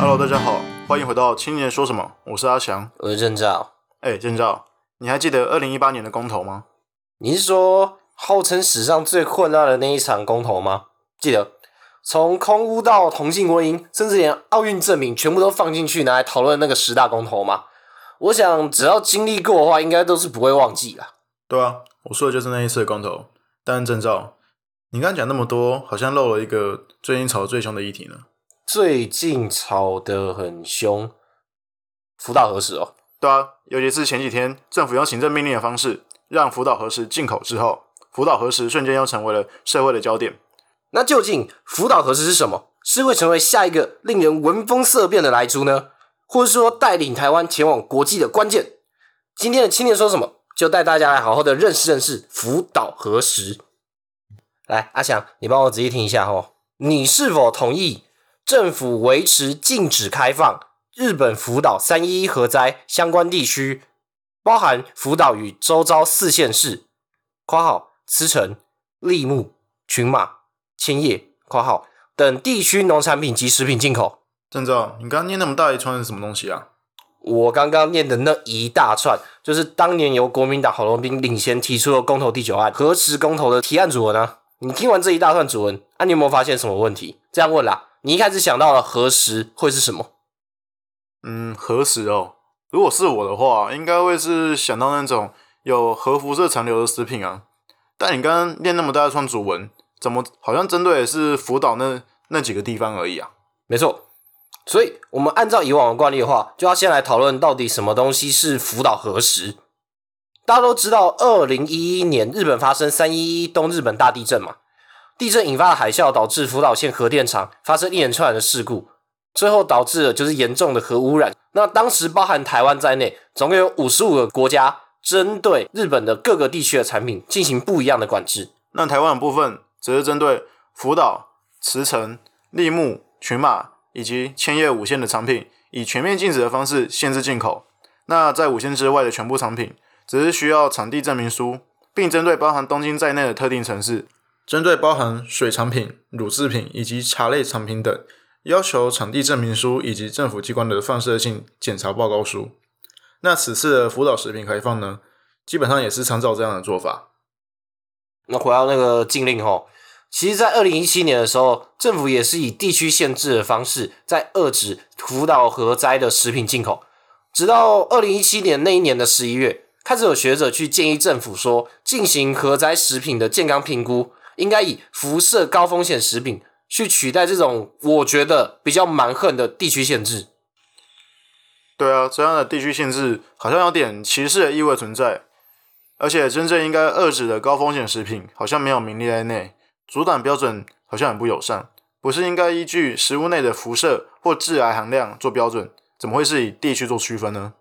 Hello，大家好，欢迎回到青年说什么，我是阿翔。我是郑照。哎，郑照，你还记得二零一八年的公投吗？你是说号称史上最混乱的那一场公投吗？记得，从空屋到同性婚姻，甚至连奥运证明全部都放进去拿来讨论那个十大公投吗？我想只要经历过的话，应该都是不会忘记啦。对啊，我说的就是那一次的公投。但郑照，你刚刚讲那么多，好像漏了一个最近吵得最凶的议题呢。最近吵得很凶，福岛核实哦。对啊，尤其是前几天政府用行政命令的方式让福岛核实进口之后，福岛核实瞬间又成为了社会的焦点。那究竟福岛核实是什么？是会成为下一个令人闻风色变的来猪呢，或者说带领台湾前往国际的关键？今天的青年说什么，就带大家来好好的认识认识福岛核实。来，阿翔，你帮我仔细听一下哦，你是否同意？政府维持禁止开放日本福岛三一一核灾相关地区，包含福岛与周遭四县市（括号茨城、立木、群马、千叶、括号）等地区农产品及食品进口。郑照，你刚刚念那么大一串是什么东西啊？我刚刚念的那一大串，就是当年由国民党郝龙斌领衔提出的公投第九案核实公投的提案主文啊。你听完这一大串主文，啊，你有没有发现什么问题？这样问啦。你一开始想到了何时会是什么？嗯，何时哦。如果是我的话，应该会是想到那种有核辐射残留的食品啊。但你刚刚念那么大一串主文，怎么好像针对的是福岛那那几个地方而已啊？没错，所以我们按照以往的惯例的话，就要先来讨论到底什么东西是福岛核实。大家都知道，二零一一年日本发生三一一东日本大地震嘛。地震引发的海啸导致福岛县核电厂发生一连串的事故，最后导致了就是严重的核污染。那当时包含台湾在内，总共有五十五个国家针对日本的各个地区的产品进行不一样的管制。那台湾的部分则是针对福岛、茨城、立木、群马以及千叶五县的产品，以全面禁止的方式限制进口。那在五县之外的全部产品，只是需要产地证明书，并针对包含东京在内的特定城市。针对包含水产品、乳制品以及茶类产品等，要求产地证明书以及政府机关的放射性检查报告书。那此次的福岛食品开放呢，基本上也是参照这样的做法。那回到那个禁令吼，其实，在二零一七年的时候，政府也是以地区限制的方式在遏制福岛核灾的食品进口，直到二零一七年那一年的十一月，开始有学者去建议政府说，进行核灾食品的健康评估。应该以辐射高风险食品去取代这种我觉得比较蛮横的地区限制。对啊，这样的地区限制好像有点歧视的意味存在，而且真正应该遏制的高风险食品好像没有名列在内，阻挡标准好像很不友善。不是应该依据食物内的辐射或致癌含量做标准？怎么会是以地区做区分呢？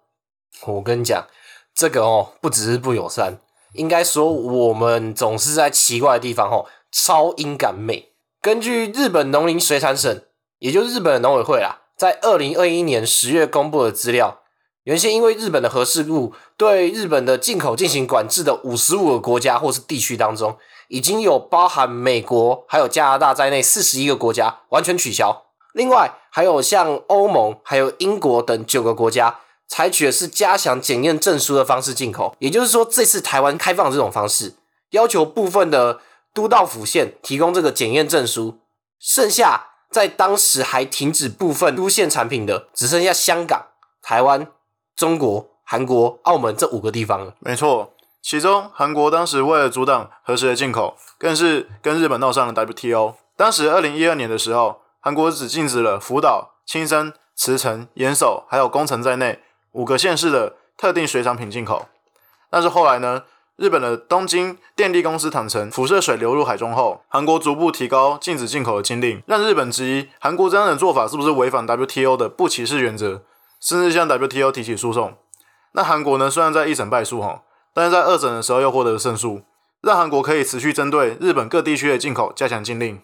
我跟你讲，这个哦，不只是不友善。应该说，我们总是在奇怪的地方吼，超音感美。根据日本农林水产省，也就是日本的农委会啦，在二零二一年十月公布的资料，原先因为日本的核事故对日本的进口进行管制的五十五个国家或是地区当中，已经有包含美国还有加拿大在内四十一个国家完全取消。另外，还有像欧盟还有英国等九个国家。采取的是加强检验证书的方式进口，也就是说，这次台湾开放这种方式，要求部分的都道府县提供这个检验证书，剩下在当时还停止部分都县产品的，只剩下香港、台湾、中国、韩国、澳门这五个地方了。没错，其中韩国当时为了阻挡核实的进口，更是跟日本闹上了 WTO。当时二零一二年的时候，韩国只禁止了福岛、青森、茨城、岩手还有宫城在内。五个县市的特定水产品进口，但是后来呢？日本的东京电力公司坦承，辐射水流入海中后，韩国逐步提高禁止进口的禁令，让日本质疑韩国这样的做法是不是违反 WTO 的不歧视原则，甚至向 WTO 提起诉讼。那韩国呢？虽然在一审败诉哈，但是在二审的时候又获得了胜诉，让韩国可以持续针对日本各地区的进口加强禁令。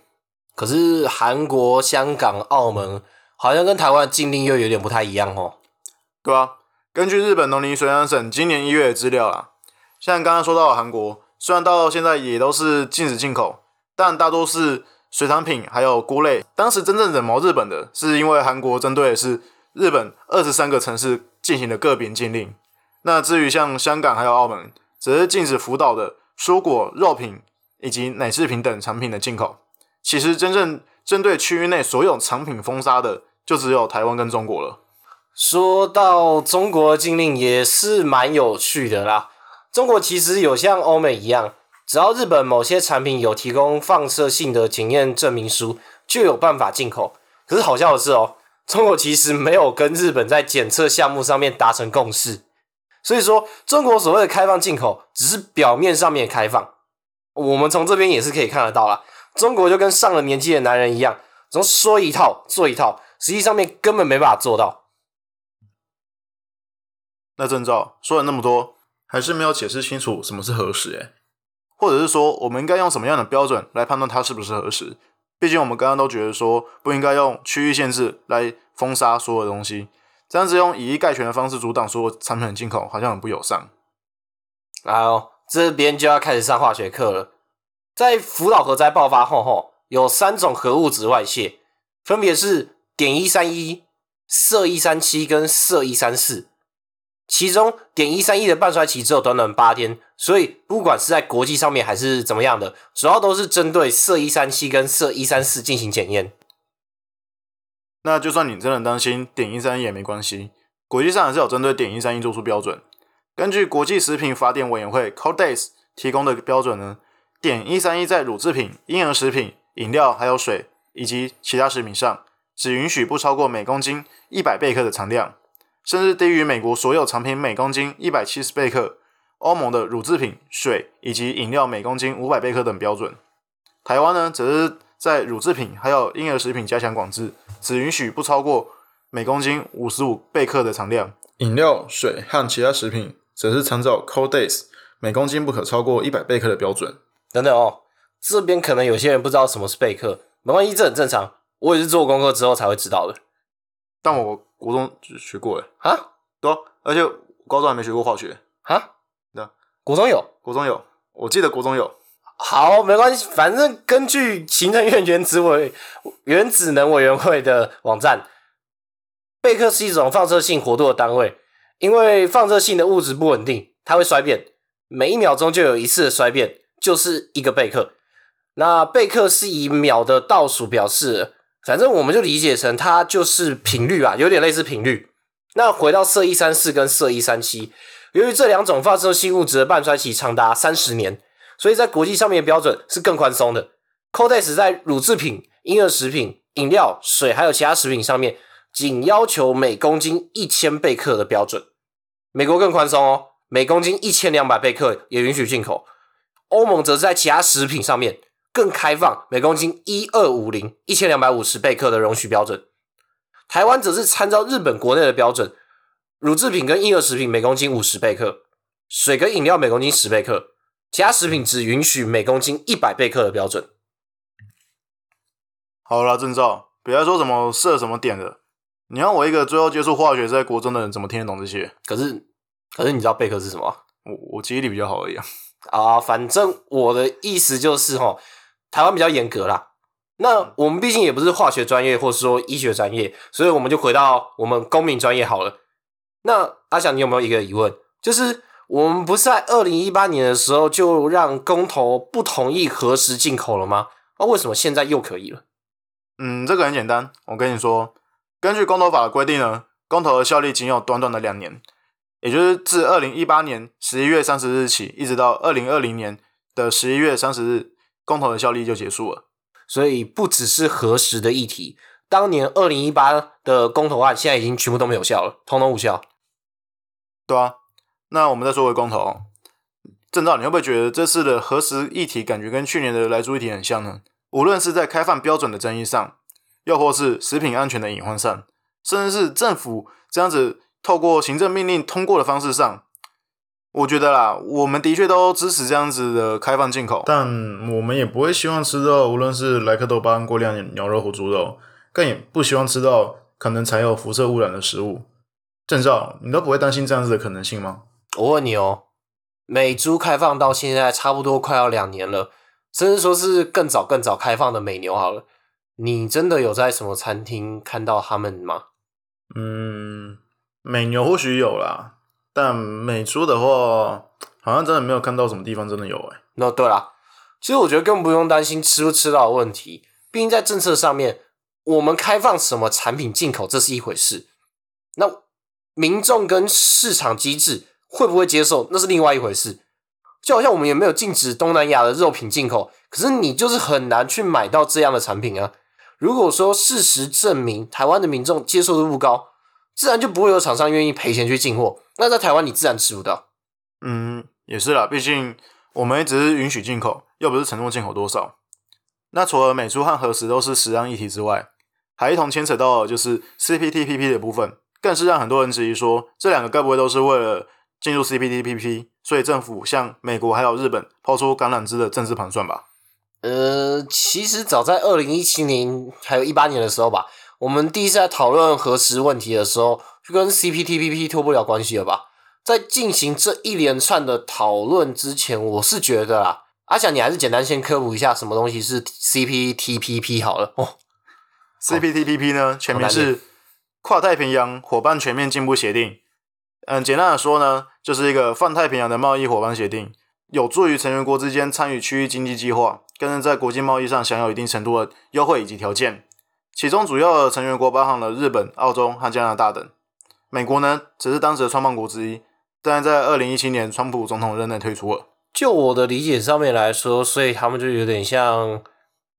可是韩国、香港、澳门好像跟台湾的禁令又有点不太一样哦。对啊，根据日本农林水产省今年一月的资料啊，像刚刚说到韩国，虽然到现在也都是禁止进口，但大多是水产品还有菇类。当时真正惹毛日本的是因为韩国针对的是日本二十三个城市进行的个别禁令。那至于像香港还有澳门，则是禁止福岛的蔬果、肉品以及奶制品等产品的进口。其实真正针对区域内所有产品封杀的，就只有台湾跟中国了。说到中国禁令也是蛮有趣的啦。中国其实有像欧美一样，只要日本某些产品有提供放射性的检验证明书，就有办法进口。可是好笑的是哦，中国其实没有跟日本在检测项目上面达成共识。所以说，中国所谓的开放进口，只是表面上面开放。我们从这边也是可以看得到啦，中国就跟上了年纪的男人一样，总说一套做一套，实际上面根本没办法做到。那证照说了那么多，还是没有解释清楚什么是核实，诶，或者是说我们应该用什么样的标准来判断它是不是核实？毕竟我们刚刚都觉得说不应该用区域限制来封杀所有东西。这样子用以一概全的方式阻挡所有产品的进口，好像很不友善。好，这边就要开始上化学课了。在福岛核灾爆发后，后有三种核物质外泄，分别是碘一三一、铯一三七跟铯一三四。其中碘一三一的半衰期只有短短八天，所以不管是在国际上面还是怎么样的，主要都是针对铯一三七跟铯一三四进行检验。那就算你真的担心碘一三一也没关系，国际上还是有针对碘一三一做出标准。根据国际食品法典委员会 （Codex） 提供的标准呢，碘一三一在乳制品、婴儿食品、饮料还有水以及其他食品上，只允许不超过每公斤一百贝克的常量，甚至低于美国所有产品每公斤一百七十贝克、欧盟的乳制品、水以及饮料每公斤五百贝克等标准。台湾呢，则是在乳制品还有婴儿食品加强管制。只允许不超过每公斤五十五贝克的常量，饮料、水和其他食品则是参照 Codex 每公斤不可超过一百贝克的标准。等等哦，这边可能有些人不知道什么是贝克，没关系，这很正常。我也是做功课之后才会知道的。但我国中学过诶，啊，对，而且高中还没学过化学。啊，对，国中有，国中有，我记得国中有。好，没关系，反正根据行政院原子委原子能委员会的网站，贝克是一种放射性活动的单位，因为放射性的物质不稳定，它会衰变，每一秒钟就有一次的衰变，就是一个贝克。那贝克是以秒的倒数表示，反正我们就理解成它就是频率啊，有点类似频率。那回到铯一三四跟铯一三七，由于这两种放射性物质的半衰期长达三十年。所以在国际上面的标准是更宽松的。Codex 在乳制品、婴儿食品、饮料、水还有其他食品上面，仅要求每公斤一千贝克的标准。美国更宽松哦，每公斤一千两百贝克也允许进口。欧盟则是在其他食品上面更开放，每公斤一二五零一千两百五十贝克的容许标准。台湾则是参照日本国内的标准，乳制品跟婴儿食品每公斤五十贝克，水跟饮料每公斤十贝克。其他食品只允许每公斤一百贝克的标准。好了，郑照，别再说什么设什么点的。你让我一个最后接触化学在国中的人，怎么听得懂这些？可是，可是你知道贝克是什么？我我记忆力比较好而已啊。啊，反正我的意思就是哈，台湾比较严格啦。那我们毕竟也不是化学专业，或者说医学专业，所以我们就回到我们公民专业好了。那阿翔，你有没有一个疑问？就是。我们不是在二零一八年的时候就让公投不同意核实进口了吗？那为什么现在又可以了？嗯，这个很简单，我跟你说，根据公投法的规定呢，公投的效力仅有短短的两年，也就是自二零一八年十一月三十日起，一直到二零二零年的十一月三十日，公投的效力就结束了。所以不只是核实的议题，当年二零一八的公投案现在已经全部都没有效了，通通无效。对啊。那我们再说回公投，郑照，你会不会觉得这次的核实议题感觉跟去年的来猪议题很像呢？无论是在开放标准的争议上，又或是食品安全的隐患上，甚至是政府这样子透过行政命令通过的方式上，我觉得啦，我们的确都支持这样子的开放进口，但我们也不会希望吃到无论是莱克多巴胺过量牛肉或猪肉，更也不希望吃到可能含有辐射污染的食物。郑照，你都不会担心这样子的可能性吗？我问你哦，美猪开放到现在差不多快要两年了，甚至说是更早更早开放的美牛好了，你真的有在什么餐厅看到他们吗？嗯，美牛或许有啦，但美猪的话，好像真的没有看到什么地方真的有哎、那对啦，其实我觉得更不用担心吃不吃到的问题，毕竟在政策上面，我们开放什么产品进口这是一回事，那民众跟市场机制会不会接受那是另外一回事。就好像我们也没有禁止东南亚的肉品进口，可是你就是很难去买到这样的产品啊。如果说事实证明台湾的民众接受度不高，自然就不会有厂商愿意赔钱去进货，那在台湾你自然吃不到。嗯，也是啦，毕竟我们也只是允许进口，又不是承诺进口多少。那除了美猪和核实都是食安议题之外，还一同牵扯到的就是 CPTPP 的部分，更是让很多人质疑说，这两个该不会都是为了进入 CPTPP，所以政府向美国还有日本抛出橄榄枝的政治盘算吧？呃，其实早在二零一七年还有一八年的时候吧，我们第一次在讨论核实问题的时候，就跟 CPTPP 脱不了关系了吧？在进行这一连串的讨论之前，我是觉得啊，阿翔，你还是简单先科普一下什么东西是 CPTPP 好了哦。CPTPP 呢，全名是跨太平洋伙伴全面进步协定。嗯，简单的说呢，就是一个泛太平洋的贸易伙伴协定，有助于成员国之间参与区域经济计划，更能在国际贸易上享有一定程度的优惠以及条件。其中主要的成员国包含了日本、澳洲和加拿大等。美国呢，只是当时的创办国之一，但在二零一七年川普总统任内退出了。就我的理解上面来说，所以他们就有点像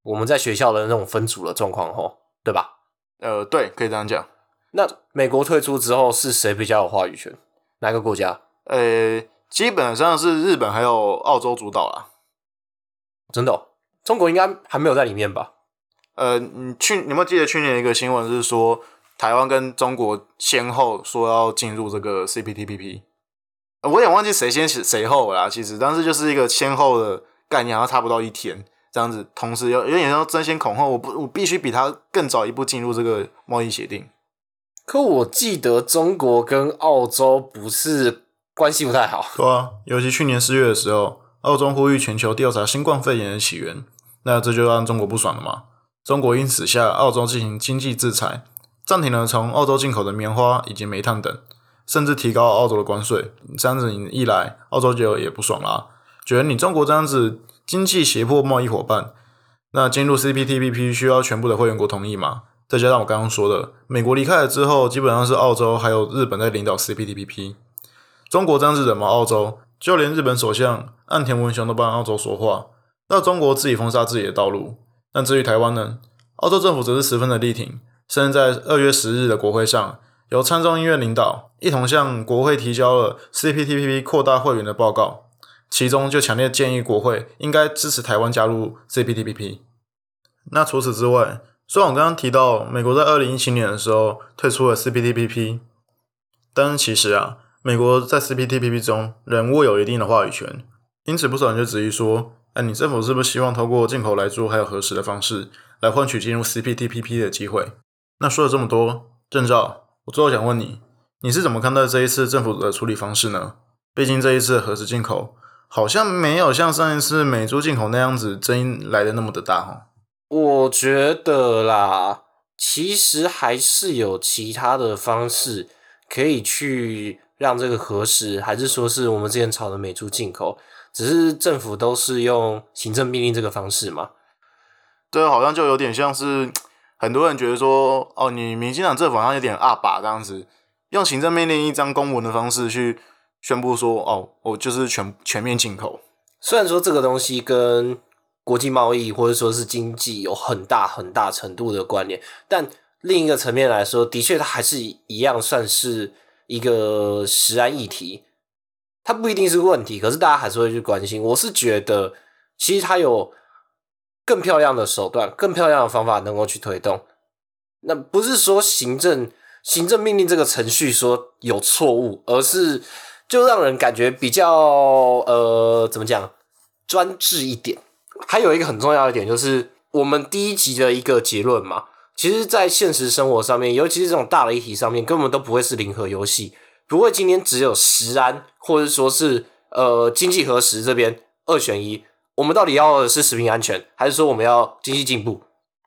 我们在学校的那种分组的状况，吼，对吧？呃，对，可以这样讲。那美国退出之后，是谁比较有话语权？哪个国家？呃，基本上是日本还有澳洲主导啦。真的、哦，中国应该还没有在里面吧？呃，你去你有没有记得去年一个新闻是说，台湾跟中国先后说要进入这个 CPTPP，、呃我有点忘记谁先谁后了啦。其实，但是就是一个先后的概念，好像差不到一天这样子，同时有有点像争先恐后，我不我必须比他更早一步进入这个贸易协定。可我记得中国跟澳洲不是关系不太好，对啊，尤其去年四月的时候，澳洲呼吁全球调查新冠肺炎的起源，那这就让中国不爽了嘛。中国因此向澳洲进行经济制裁，暂停了从澳洲进口的棉花以及煤炭等，甚至提高澳洲的关税。这样子一来，澳洲就也不爽啦，觉得你中国这样子经济胁迫贸易伙伴，那进入 CPTPP 需要全部的会员国同意嘛？再加上我刚刚说的，美国离开了之后，基本上是澳洲还有日本在领导 CPTPP。中国这样子惹毛澳洲，就连日本首相岸田文雄都帮澳洲说话，让中国自己封杀自己的道路。但至于台湾呢，澳洲政府则是十分的力挺，甚至在二月十日的国会上，由参众议院领导一同向国会提交了 CPTPP 扩大会员的报告，其中就强烈建议国会应该支持台湾加入 CPTPP。那除此之外，虽然我刚刚提到美国在二零一七年的时候退出了 CPTPP，但其实啊，美国在 CPTPP 中仍握有一定的话语权，因此不少人就质疑说：“哎，你政府是不是希望透过进口来做还有核实的方式，来换取进入 CPTPP 的机会？”那说了这么多，郑照，我最后想问你，你是怎么看待这一次政府的处理方式呢？毕竟这一次的核实进口好像没有像上一次美猪进口那样子争议来的那么的大哈。我觉得啦，其实还是有其他的方式可以去让这个核实，还是说是我们之前炒的美猪进口，只是政府都是用行政命令这个方式嘛。这好像就有点像是很多人觉得说，哦，你民进党政府好像有点阿爸这样子，用行政命令一张公文的方式去宣布说，哦，我就是全全面进口。虽然说这个东西跟国际贸易或者说是经济有很大很大程度的关联，但另一个层面来说，的确它还是一样算是一个食安议题。它不一定是问题，可是大家还是会去关心。我是觉得，其实它有更漂亮的手段、更漂亮的方法能够去推动。那不是说行政行政命令这个程序说有错误，而是就让人感觉比较呃怎么讲专制一点。还有一个很重要的点就是，我们第一集的一个结论嘛，其实，在现实生活上面，尤其是这种大的议题上面，根本都不会是零和游戏，不会今天只有食安或者说是呃经济核实这边二选一，我们到底要的是食品安全，还是说我们要经济进步？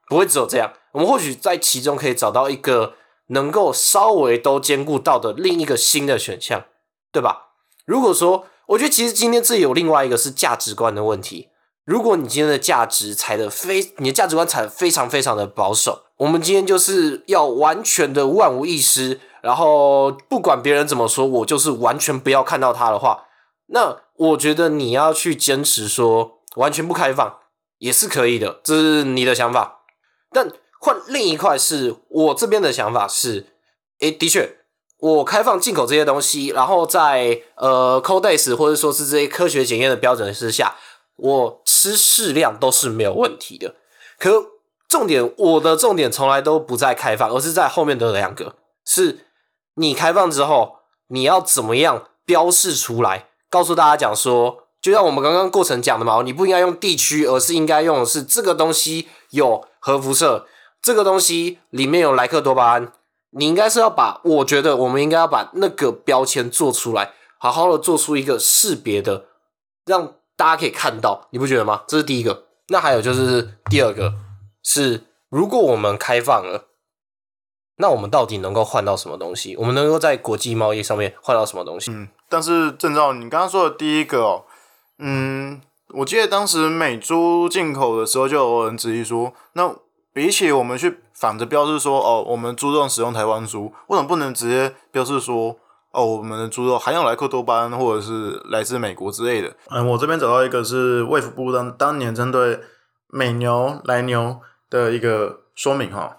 不会只有这样，我们或许在其中可以找到一个能够稍微都兼顾到的另一个新的选项，对吧？如果说，我觉得其实今天这有另外一个是价值观的问题。如果你今天的价值踩的非，你的价值观踩的非常非常的保守，我们今天就是要完全的万无一失，然后不管别人怎么说，我就是完全不要看到他的话，那我觉得你要去坚持说完全不开放也是可以的，这是你的想法。但换另一块是我这边的想法是，诶，的确，我开放进口这些东西，然后在呃 Codex 或者说是这些科学检验的标准之下。我吃适量都是没有问题的，可重点我的重点从来都不在开放，而是在后面的两个，是你开放之后你要怎么样标示出来，告诉大家讲说，就像我们刚刚过程讲的嘛，你不应该用地区，而是应该用的是这个东西有核辐射，这个东西里面有莱克多巴胺，你应该是要把，我觉得我们应该要把那个标签做出来，好好的做出一个识别的，让。大家可以看到，你不觉得吗？这是第一个。那还有就是第二个，是如果我们开放了，那我们到底能够换到什么东西？我们能够在国际贸易上面换到什么东西？嗯，但是郑照，你刚刚说的第一个哦，嗯，我记得当时美猪进口的时候，就有人质疑说，那比起我们去反着标示说，哦，我们猪肉使用台湾猪，为什么不能直接标示说？哦，我们的猪肉含有莱克多巴胺，或者是来自美国之类的。嗯，我这边找到一个是卫福部当当年针对美牛、来牛的一个说明哈。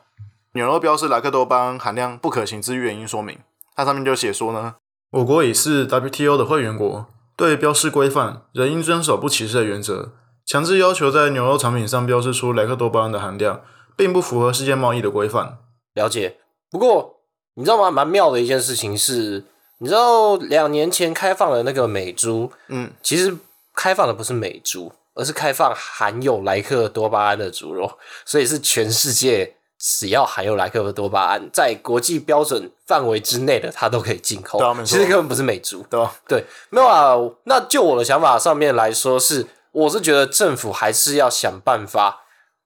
牛肉标示莱克多巴胺含量不可行之原因说明，它上面就写说呢，我国已是 WTO 的会员国，对标示规范仍应遵守不歧视的原则，强制要求在牛肉产品上标示出莱克多巴胺的含量，并不符合世界贸易的规范。了解。不过你知道吗？蛮妙的一件事情是。你知道两年前开放的那个美猪，嗯，其实开放的不是美猪，而是开放含有莱克多巴胺的猪肉，所以是全世界只要含有莱克多巴胺在国际标准范围之内的，它都可以进口。其实根本不是美猪，对对，没有啊。那就我的想法上面来说，是我是觉得政府还是要想办法，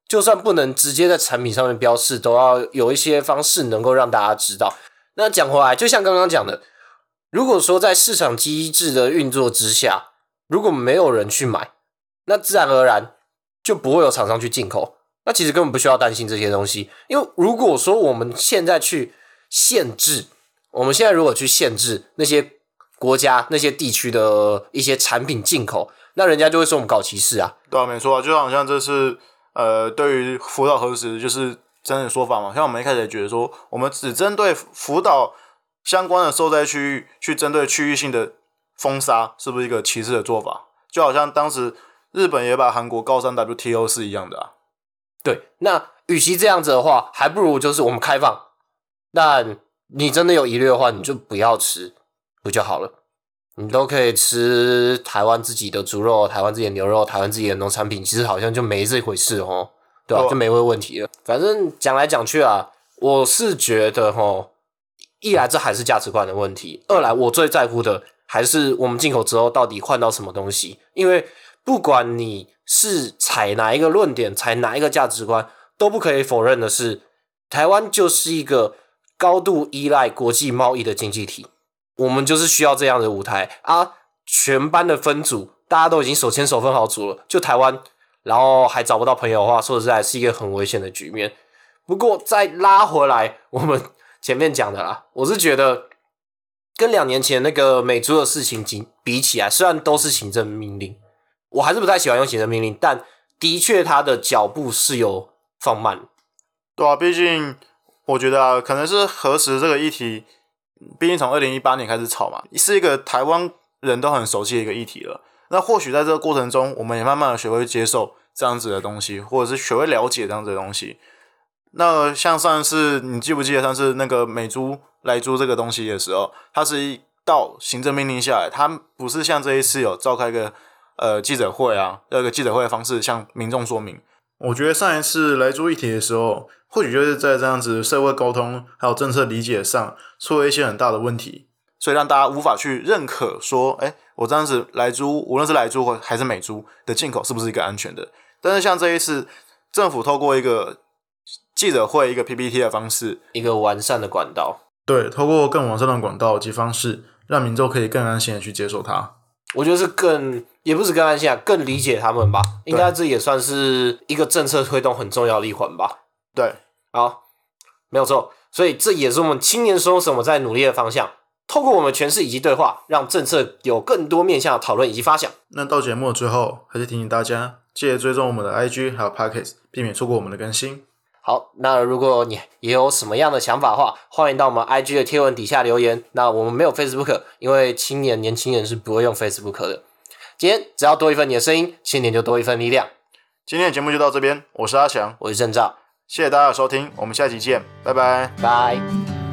就算不能直接在产品上面标示，都要有一些方式能够让大家知道。那讲回来，就像刚刚讲的。如果说在市场机制的运作之下，如果没有人去买，那自然而然就不会有厂商去进口。那其实根本不需要担心这些东西，因为如果说我们现在去限制，我们现在如果去限制那些国家、那些地区的一些产品进口，那人家就会说我们搞歧视啊。对啊，没错啊，就好像这是呃，对于福岛核实就是真的说法嘛。像我们一开始也觉得说，我们只针对福岛。相关的受灾区域去针对区域性的封杀，是不是一个歧视的做法？就好像当时日本也把韩国告上 WTO 是一样的啊。对，那与其这样子的话，还不如就是我们开放。那你真的有疑虑的话，你就不要吃，不就好了？你都可以吃台湾自己的猪肉、台湾自己的牛肉、台湾自己的农产品，其实好像就没这回事哦，对吧？就没问问题了。反正讲来讲去啊，我是觉得哦。一来这还是价值观的问题，二来我最在乎的还是我们进口之后到底换到什么东西。因为不管你是采哪一个论点，采哪一个价值观，都不可以否认的是，台湾就是一个高度依赖国际贸易的经济体，我们就是需要这样的舞台啊。全班的分组大家都已经手牵手分好组了，就台湾，然后还找不到朋友的话，说实在是一个很危险的局面。不过再拉回来，我们。前面讲的啦，我是觉得跟两年前那个美猪的事情比比起来，虽然都是行政命令，我还是不太喜欢用行政命令，但的确它的脚步是有放慢。对啊，毕竟我觉得啊，可能是核实这个议题，毕竟从二零一八年开始炒嘛，是一个台湾人都很熟悉的一个议题了。那或许在这个过程中，我们也慢慢的学会接受这样子的东西，或者是学会了解这样子的东西。那像上次你记不记得上次那个美猪来猪这个东西的时候，它是一道行政命令下来，它不是像这一次有召开个呃记者会啊，那个记者会的方式向民众说明。我觉得上一次来猪议题的时候，或许就是在这样子社会沟通还有政策理解上出了一些很大的问题，所以让大家无法去认可说，哎，我这样子来猪，无论是来猪或还是美猪的进口，是不是一个安全的？但是像这一次，政府透过一个记者会、一个 PPT 的方式，一个完善的管道，对，透过更完善的管道及方式，让民众可以更安心的去接受它。我觉得是更，也不是更安心啊，更理解他们吧。应该这也算是一个政策推动很重要的一环吧。对，好，没有错。所以这也是我们青年说什么在努力的方向。透过我们诠释以及对话，让政策有更多面向的讨论以及发想。那到节目的最后，还是提醒大家，记得追踪我们的 IG 还有 Pockets，避免错过我们的更新。好，那如果你也有什么样的想法的话，欢迎到我们 IG 的贴文底下留言。那我们没有 Facebook，因为青年年轻人是不会用 Facebook 的。今天只要多一份你的声音，青年就多一份力量。今天的节目就到这边，我是阿强，我是郑照，谢谢大家的收听，我们下期见，拜拜，拜。